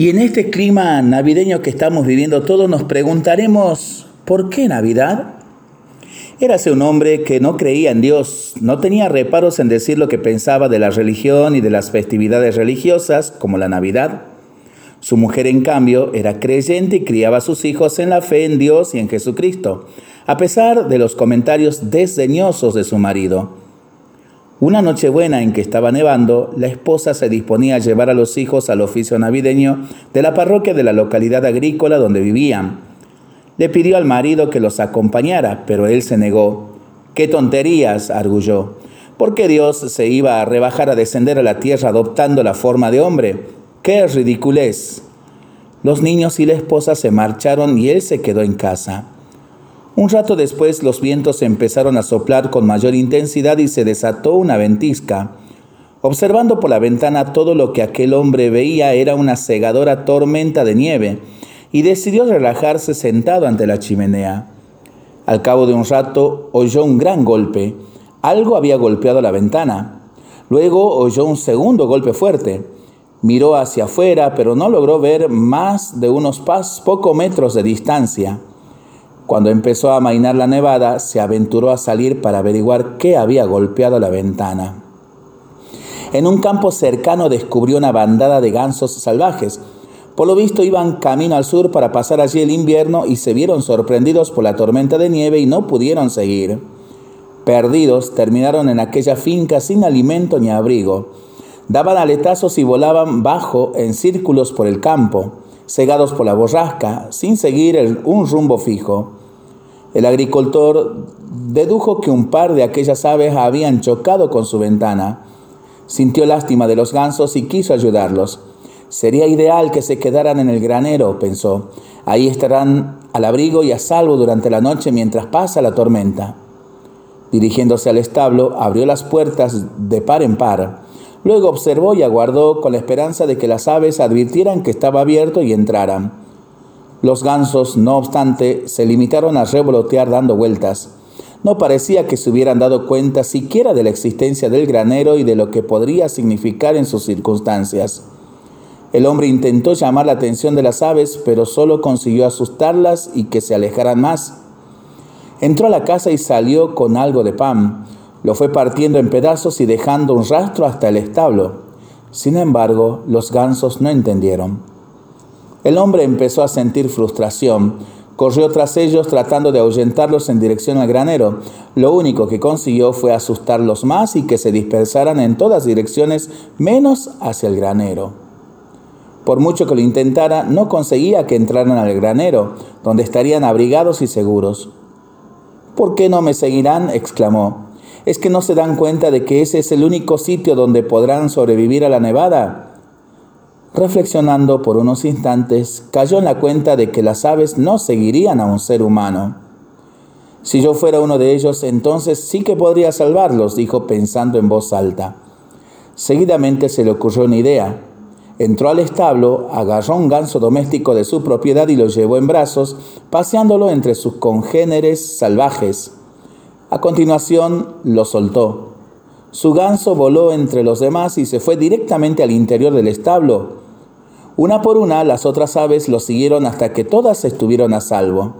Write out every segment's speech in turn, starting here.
Y en este clima navideño que estamos viviendo todos nos preguntaremos, ¿por qué Navidad? Érase un hombre que no creía en Dios, no tenía reparos en decir lo que pensaba de la religión y de las festividades religiosas, como la Navidad. Su mujer, en cambio, era creyente y criaba a sus hijos en la fe en Dios y en Jesucristo, a pesar de los comentarios desdeñosos de su marido. Una Nochebuena en que estaba nevando, la esposa se disponía a llevar a los hijos al oficio navideño de la parroquia de la localidad agrícola donde vivían. Le pidió al marido que los acompañara, pero él se negó. ¡Qué tonterías! arguyó. ¿Por qué Dios se iba a rebajar a descender a la tierra adoptando la forma de hombre? ¡Qué ridiculez! Los niños y la esposa se marcharon y él se quedó en casa. Un rato después los vientos empezaron a soplar con mayor intensidad y se desató una ventisca. Observando por la ventana todo lo que aquel hombre veía era una cegadora tormenta de nieve, y decidió relajarse sentado ante la chimenea. Al cabo de un rato oyó un gran golpe. Algo había golpeado la ventana. Luego oyó un segundo golpe fuerte. Miró hacia afuera, pero no logró ver más de unos pocos metros de distancia. Cuando empezó a amainar la nevada, se aventuró a salir para averiguar qué había golpeado la ventana. En un campo cercano descubrió una bandada de gansos salvajes. Por lo visto iban camino al sur para pasar allí el invierno y se vieron sorprendidos por la tormenta de nieve y no pudieron seguir. Perdidos, terminaron en aquella finca sin alimento ni abrigo. Daban aletazos y volaban bajo en círculos por el campo, cegados por la borrasca, sin seguir un rumbo fijo. El agricultor dedujo que un par de aquellas aves habían chocado con su ventana. Sintió lástima de los gansos y quiso ayudarlos. Sería ideal que se quedaran en el granero, pensó. Ahí estarán al abrigo y a salvo durante la noche mientras pasa la tormenta. Dirigiéndose al establo, abrió las puertas de par en par. Luego observó y aguardó con la esperanza de que las aves advirtieran que estaba abierto y entraran. Los gansos, no obstante, se limitaron a revolotear dando vueltas. No parecía que se hubieran dado cuenta siquiera de la existencia del granero y de lo que podría significar en sus circunstancias. El hombre intentó llamar la atención de las aves, pero solo consiguió asustarlas y que se alejaran más. Entró a la casa y salió con algo de pan. Lo fue partiendo en pedazos y dejando un rastro hasta el establo. Sin embargo, los gansos no entendieron. El hombre empezó a sentir frustración. Corrió tras ellos tratando de ahuyentarlos en dirección al granero. Lo único que consiguió fue asustarlos más y que se dispersaran en todas direcciones menos hacia el granero. Por mucho que lo intentara, no conseguía que entraran al granero, donde estarían abrigados y seguros. ¿Por qué no me seguirán? exclamó. ¿Es que no se dan cuenta de que ese es el único sitio donde podrán sobrevivir a la nevada? Reflexionando por unos instantes, cayó en la cuenta de que las aves no seguirían a un ser humano. Si yo fuera uno de ellos, entonces sí que podría salvarlos, dijo pensando en voz alta. Seguidamente se le ocurrió una idea. Entró al establo, agarró un ganso doméstico de su propiedad y lo llevó en brazos, paseándolo entre sus congéneres salvajes. A continuación lo soltó. Su ganso voló entre los demás y se fue directamente al interior del establo, una por una, las otras aves lo siguieron hasta que todas estuvieron a salvo.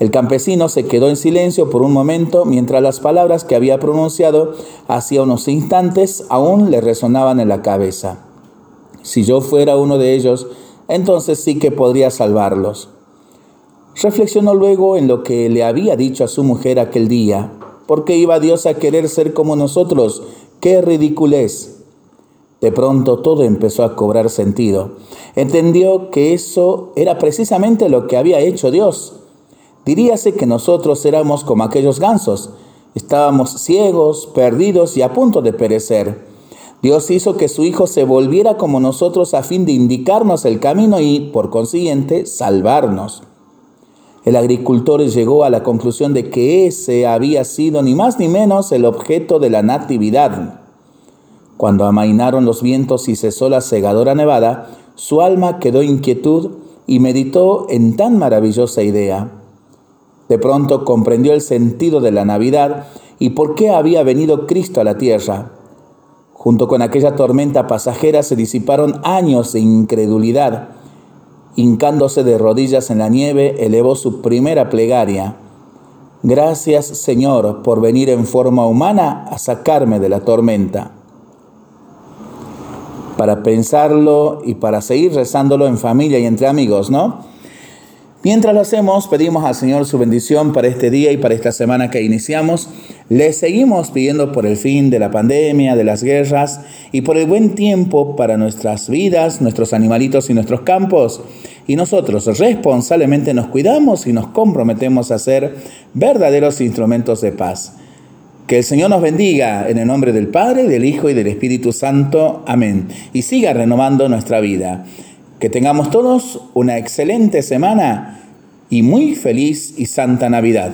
El campesino se quedó en silencio por un momento mientras las palabras que había pronunciado hacía unos instantes aún le resonaban en la cabeza. Si yo fuera uno de ellos, entonces sí que podría salvarlos. Reflexionó luego en lo que le había dicho a su mujer aquel día. ¿Por qué iba Dios a querer ser como nosotros? ¡Qué ridiculez! De pronto todo empezó a cobrar sentido. Entendió que eso era precisamente lo que había hecho Dios. Diríase que nosotros éramos como aquellos gansos. Estábamos ciegos, perdidos y a punto de perecer. Dios hizo que su Hijo se volviera como nosotros a fin de indicarnos el camino y, por consiguiente, salvarnos. El agricultor llegó a la conclusión de que ese había sido ni más ni menos el objeto de la natividad. Cuando amainaron los vientos y cesó la cegadora nevada, su alma quedó inquietud y meditó en tan maravillosa idea. De pronto comprendió el sentido de la Navidad y por qué había venido Cristo a la tierra. Junto con aquella tormenta pasajera se disiparon años de incredulidad. Hincándose de rodillas en la nieve, elevó su primera plegaria. Gracias Señor por venir en forma humana a sacarme de la tormenta. Para pensarlo y para seguir rezándolo en familia y entre amigos, ¿no? Mientras lo hacemos, pedimos al Señor su bendición para este día y para esta semana que iniciamos. Le seguimos pidiendo por el fin de la pandemia, de las guerras y por el buen tiempo para nuestras vidas, nuestros animalitos y nuestros campos. Y nosotros responsablemente nos cuidamos y nos comprometemos a ser verdaderos instrumentos de paz. Que el Señor nos bendiga en el nombre del Padre, del Hijo y del Espíritu Santo. Amén. Y siga renovando nuestra vida. Que tengamos todos una excelente semana y muy feliz y santa Navidad.